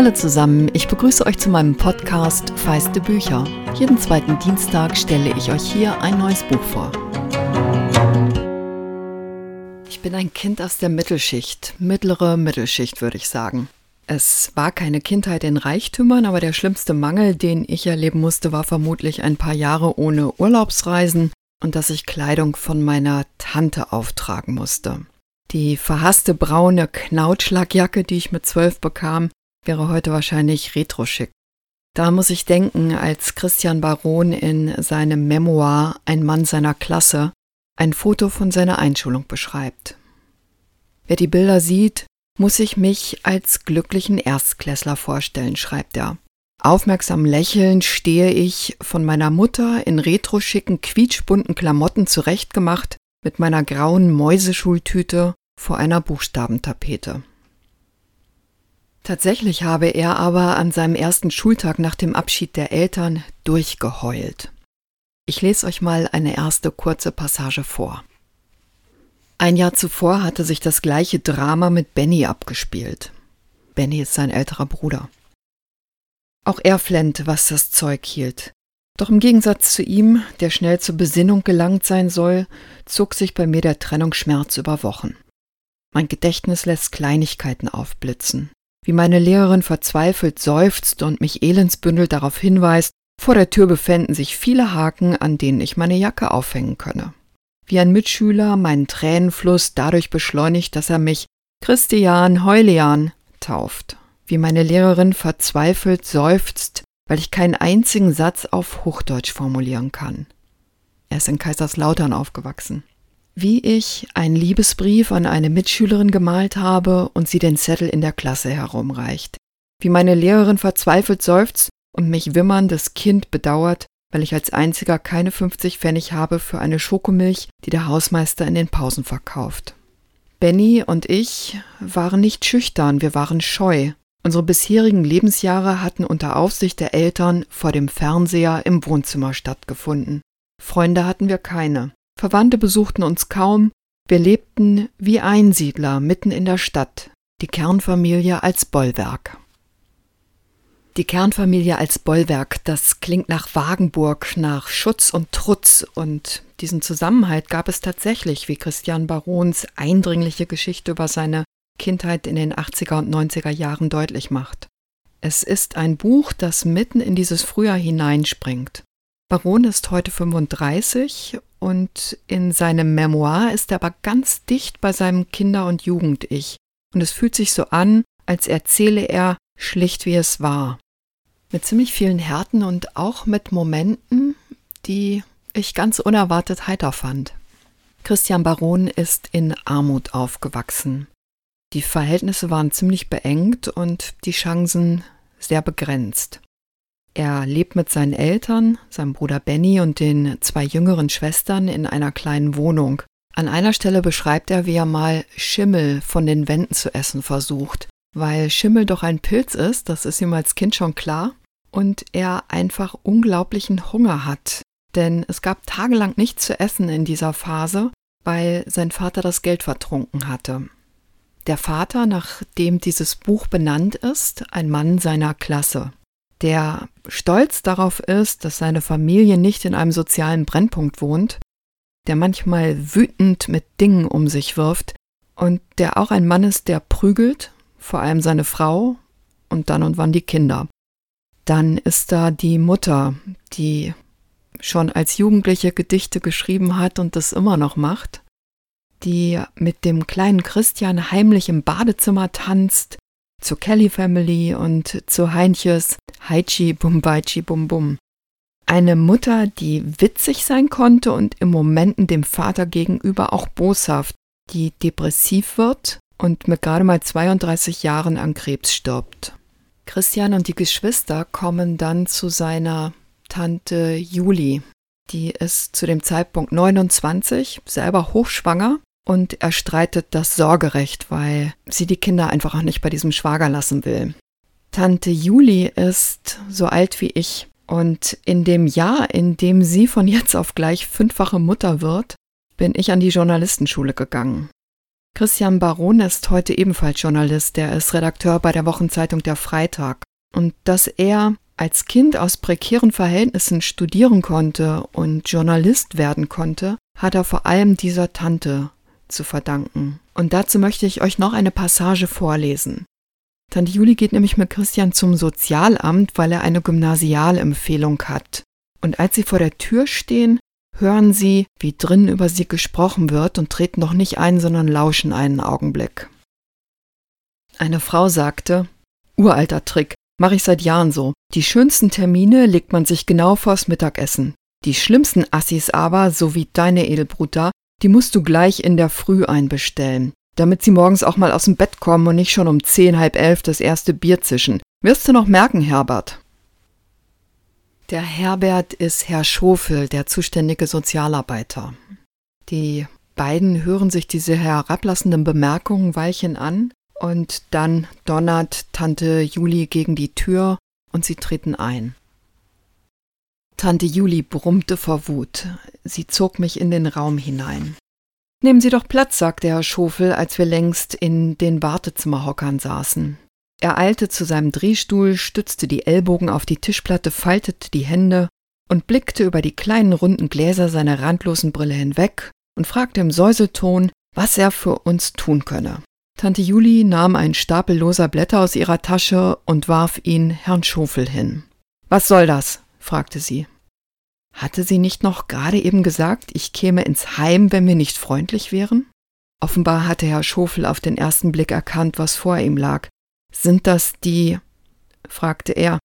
Hallo zusammen, ich begrüße euch zu meinem Podcast Feiste Bücher. Jeden zweiten Dienstag stelle ich euch hier ein neues Buch vor. Ich bin ein Kind aus der Mittelschicht, mittlere Mittelschicht würde ich sagen. Es war keine Kindheit in Reichtümern, aber der schlimmste Mangel, den ich erleben musste, war vermutlich ein paar Jahre ohne Urlaubsreisen und dass ich Kleidung von meiner Tante auftragen musste. Die verhasste braune Knautschlagjacke, die ich mit zwölf bekam, wäre heute wahrscheinlich retro-schick. Da muss ich denken, als Christian Baron in seinem Memoir Ein Mann seiner Klasse ein Foto von seiner Einschulung beschreibt. Wer die Bilder sieht, muss ich mich als glücklichen Erstklässler vorstellen, schreibt er. Aufmerksam lächelnd stehe ich, von meiner Mutter in retroschicken, quietschbunten Klamotten zurechtgemacht, mit meiner grauen Mäuseschultüte vor einer Buchstabentapete. Tatsächlich habe er aber an seinem ersten Schultag nach dem Abschied der Eltern durchgeheult. Ich lese euch mal eine erste kurze Passage vor. Ein Jahr zuvor hatte sich das gleiche Drama mit Benny abgespielt. Benny ist sein älterer Bruder. Auch er flennt, was das Zeug hielt. Doch im Gegensatz zu ihm, der schnell zur Besinnung gelangt sein soll, zog sich bei mir der Trennungsschmerz über Wochen. Mein Gedächtnis lässt Kleinigkeiten aufblitzen. Wie meine Lehrerin verzweifelt seufzt und mich elendsbündelt darauf hinweist, vor der Tür befänden sich viele Haken, an denen ich meine Jacke aufhängen könne wie ein Mitschüler meinen Tränenfluss dadurch beschleunigt, dass er mich Christian Heulian tauft, wie meine Lehrerin verzweifelt seufzt, weil ich keinen einzigen Satz auf Hochdeutsch formulieren kann. Er ist in Kaiserslautern aufgewachsen. Wie ich einen Liebesbrief an eine Mitschülerin gemalt habe und sie den Zettel in der Klasse herumreicht. Wie meine Lehrerin verzweifelt seufzt und mich wimmerndes Kind bedauert, weil ich als einziger keine 50 Pfennig habe für eine Schokomilch, die der Hausmeister in den Pausen verkauft. Benny und ich waren nicht schüchtern, wir waren scheu. Unsere bisherigen Lebensjahre hatten unter Aufsicht der Eltern vor dem Fernseher im Wohnzimmer stattgefunden. Freunde hatten wir keine. Verwandte besuchten uns kaum. Wir lebten wie Einsiedler mitten in der Stadt, die Kernfamilie als Bollwerk. Die Kernfamilie als Bollwerk, das klingt nach Wagenburg, nach Schutz und Trutz und diesen Zusammenhalt gab es tatsächlich, wie Christian Barons eindringliche Geschichte über seine Kindheit in den 80er und 90er Jahren deutlich macht. Es ist ein Buch, das mitten in dieses Frühjahr hineinspringt. Baron ist heute 35 und in seinem Memoir ist er aber ganz dicht bei seinem Kinder- und Jugend-Ich. Und es fühlt sich so an, als erzähle er schlicht wie es war mit ziemlich vielen Härten und auch mit Momenten, die ich ganz unerwartet heiter fand. Christian Baron ist in Armut aufgewachsen. Die Verhältnisse waren ziemlich beengt und die Chancen sehr begrenzt. Er lebt mit seinen Eltern, seinem Bruder Benny und den zwei jüngeren Schwestern in einer kleinen Wohnung. An einer Stelle beschreibt er, wie er mal Schimmel von den Wänden zu essen versucht. Weil Schimmel doch ein Pilz ist, das ist ihm als Kind schon klar, und er einfach unglaublichen Hunger hat. Denn es gab tagelang nichts zu essen in dieser Phase, weil sein Vater das Geld vertrunken hatte. Der Vater, nach dem dieses Buch benannt ist, ein Mann seiner Klasse, der stolz darauf ist, dass seine Familie nicht in einem sozialen Brennpunkt wohnt, der manchmal wütend mit Dingen um sich wirft und der auch ein Mann ist, der prügelt, vor allem seine Frau und dann und wann die Kinder. Dann ist da die Mutter, die schon als Jugendliche Gedichte geschrieben hat und das immer noch macht, die mit dem kleinen Christian heimlich im Badezimmer tanzt, zur Kelly Family und zu Heinches Haichi Bumbaichi Bum Bum. Eine Mutter, die witzig sein konnte und im Momenten dem Vater gegenüber auch boshaft, die depressiv wird und mit gerade mal 32 Jahren an Krebs stirbt. Christian und die Geschwister kommen dann zu seiner Tante Juli. Die ist zu dem Zeitpunkt 29, selber hochschwanger und er streitet das Sorgerecht, weil sie die Kinder einfach auch nicht bei diesem Schwager lassen will. Tante Juli ist so alt wie ich und in dem Jahr, in dem sie von jetzt auf gleich fünffache Mutter wird, bin ich an die Journalistenschule gegangen. Christian Baron ist heute ebenfalls Journalist, der ist Redakteur bei der Wochenzeitung Der Freitag. Und dass er als Kind aus prekären Verhältnissen studieren konnte und Journalist werden konnte, hat er vor allem dieser Tante zu verdanken. Und dazu möchte ich euch noch eine Passage vorlesen. Tante Juli geht nämlich mit Christian zum Sozialamt, weil er eine Gymnasialempfehlung hat. Und als sie vor der Tür stehen, hören sie, wie drinnen über sie gesprochen wird und treten noch nicht ein, sondern lauschen einen Augenblick. Eine Frau sagte, uralter Trick, mache ich seit Jahren so. Die schönsten Termine legt man sich genau vors Mittagessen. Die schlimmsten Assis aber, so wie deine Edelbruder, die musst du gleich in der Früh einbestellen, damit sie morgens auch mal aus dem Bett kommen und nicht schon um zehn, halb elf das erste Bier zischen. Wirst du noch merken, Herbert. Der Herbert ist Herr Schofel, der zuständige Sozialarbeiter. Die beiden hören sich diese herablassenden Bemerkungen Weilchen an und dann donnert Tante Juli gegen die Tür und sie treten ein. Tante Juli brummte vor Wut. Sie zog mich in den Raum hinein. Nehmen Sie doch Platz, sagte Herr Schofel, als wir längst in den Wartezimmerhockern saßen. Er eilte zu seinem Drehstuhl, stützte die Ellbogen auf die Tischplatte, faltete die Hände und blickte über die kleinen runden Gläser seiner randlosen Brille hinweg und fragte im Säuselton, was er für uns tun könne. Tante Juli nahm einen Stapel loser Blätter aus ihrer Tasche und warf ihn Herrn Schofel hin. Was soll das? Fragte sie. Hatte sie nicht noch gerade eben gesagt, ich käme ins Heim, wenn wir nicht freundlich wären? Offenbar hatte Herr Schofel auf den ersten Blick erkannt, was vor ihm lag. Sind das die? fragte er.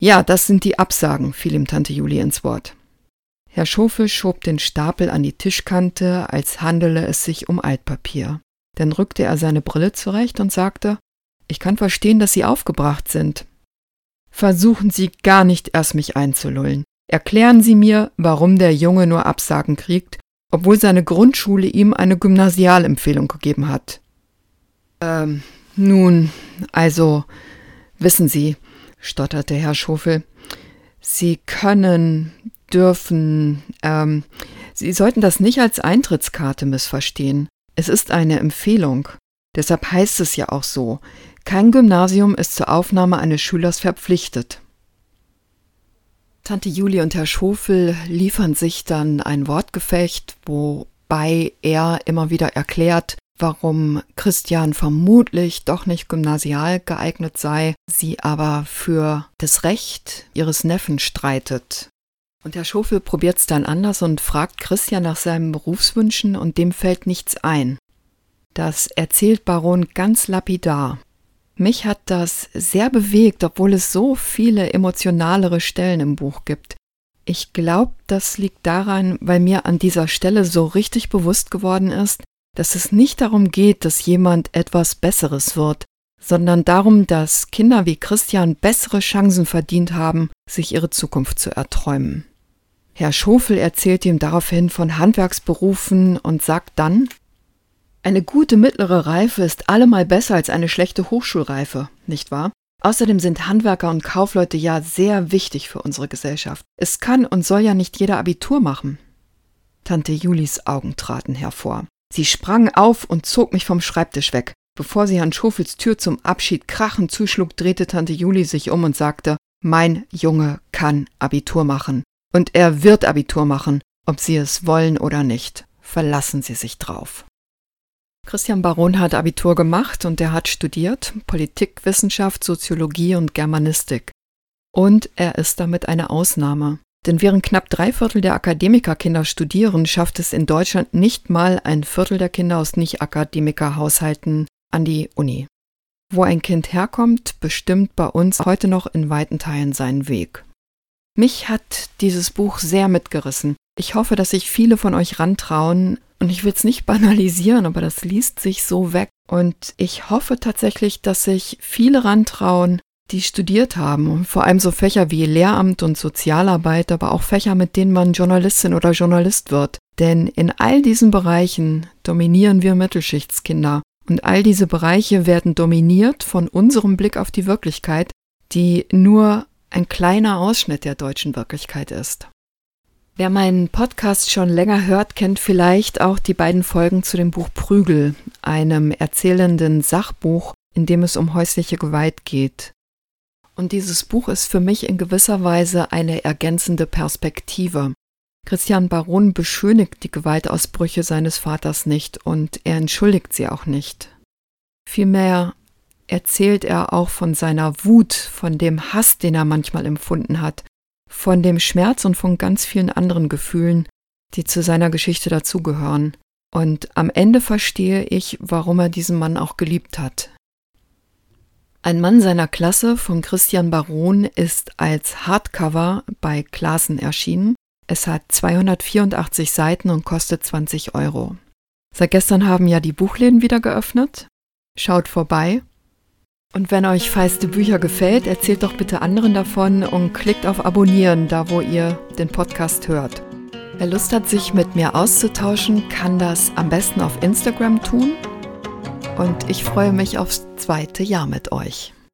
Ja, das sind die Absagen, fiel ihm Tante Julie ins Wort. Herr Schofel schob den Stapel an die Tischkante, als handele es sich um Altpapier. Dann rückte er seine Brille zurecht und sagte, ich kann verstehen, dass Sie aufgebracht sind. Versuchen Sie gar nicht erst mich einzulullen. Erklären Sie mir, warum der Junge nur Absagen kriegt, obwohl seine Grundschule ihm eine Gymnasialempfehlung gegeben hat. Ähm, nun, also, wissen Sie, stotterte Herr Schofel, Sie können, dürfen, ähm, Sie sollten das nicht als Eintrittskarte missverstehen. Es ist eine Empfehlung. Deshalb heißt es ja auch so. Kein Gymnasium ist zur Aufnahme eines Schülers verpflichtet. Tante Julie und Herr Schofel liefern sich dann ein Wortgefecht, wobei er immer wieder erklärt, warum Christian vermutlich doch nicht gymnasial geeignet sei, sie aber für das Recht ihres Neffen streitet. Und Herr Schofel probiert's dann anders und fragt Christian nach seinen Berufswünschen und dem fällt nichts ein. Das erzählt Baron ganz lapidar. Mich hat das sehr bewegt, obwohl es so viele emotionalere Stellen im Buch gibt. Ich glaube, das liegt daran, weil mir an dieser Stelle so richtig bewusst geworden ist, dass es nicht darum geht, dass jemand etwas Besseres wird, sondern darum, dass Kinder wie Christian bessere Chancen verdient haben, sich ihre Zukunft zu erträumen. Herr Schofel erzählt ihm daraufhin von Handwerksberufen und sagt dann, eine gute mittlere Reife ist allemal besser als eine schlechte Hochschulreife, nicht wahr? Außerdem sind Handwerker und Kaufleute ja sehr wichtig für unsere Gesellschaft. Es kann und soll ja nicht jeder Abitur machen. Tante Julis Augen traten hervor. Sie sprang auf und zog mich vom Schreibtisch weg. Bevor sie Herrn Schofels Tür zum Abschied krachend zuschlug, drehte Tante Juli sich um und sagte, mein Junge kann Abitur machen. Und er wird Abitur machen, ob Sie es wollen oder nicht. Verlassen Sie sich drauf. Christian Baron hat Abitur gemacht und er hat studiert Politikwissenschaft, Soziologie und Germanistik. Und er ist damit eine Ausnahme. Denn während knapp drei Viertel der Akademikerkinder studieren, schafft es in Deutschland nicht mal ein Viertel der Kinder aus Nicht-Akademiker-Haushalten an die Uni. Wo ein Kind herkommt, bestimmt bei uns heute noch in weiten Teilen seinen Weg. Mich hat dieses Buch sehr mitgerissen. Ich hoffe, dass sich viele von euch rantrauen. Und ich will es nicht banalisieren, aber das liest sich so weg. Und ich hoffe tatsächlich, dass sich viele rantrauen, die studiert haben. Und vor allem so Fächer wie Lehramt und Sozialarbeit, aber auch Fächer, mit denen man Journalistin oder Journalist wird. Denn in all diesen Bereichen dominieren wir Mittelschichtskinder. Und all diese Bereiche werden dominiert von unserem Blick auf die Wirklichkeit, die nur ein kleiner Ausschnitt der deutschen Wirklichkeit ist. Wer meinen Podcast schon länger hört, kennt vielleicht auch die beiden Folgen zu dem Buch Prügel, einem erzählenden Sachbuch, in dem es um häusliche Gewalt geht. Und dieses Buch ist für mich in gewisser Weise eine ergänzende Perspektive. Christian Baron beschönigt die Gewaltausbrüche seines Vaters nicht und er entschuldigt sie auch nicht. Vielmehr erzählt er auch von seiner Wut, von dem Hass, den er manchmal empfunden hat, von dem Schmerz und von ganz vielen anderen Gefühlen, die zu seiner Geschichte dazugehören. Und am Ende verstehe ich, warum er diesen Mann auch geliebt hat. Ein Mann seiner Klasse von Christian Baron ist als Hardcover bei Klassen erschienen. Es hat 284 Seiten und kostet 20 Euro. Seit gestern haben ja die Buchläden wieder geöffnet. Schaut vorbei. Und wenn euch feiste Bücher gefällt, erzählt doch bitte anderen davon und klickt auf Abonnieren, da wo ihr den Podcast hört. Wer Lust hat, sich mit mir auszutauschen, kann das am besten auf Instagram tun und ich freue mich aufs zweite Jahr mit euch.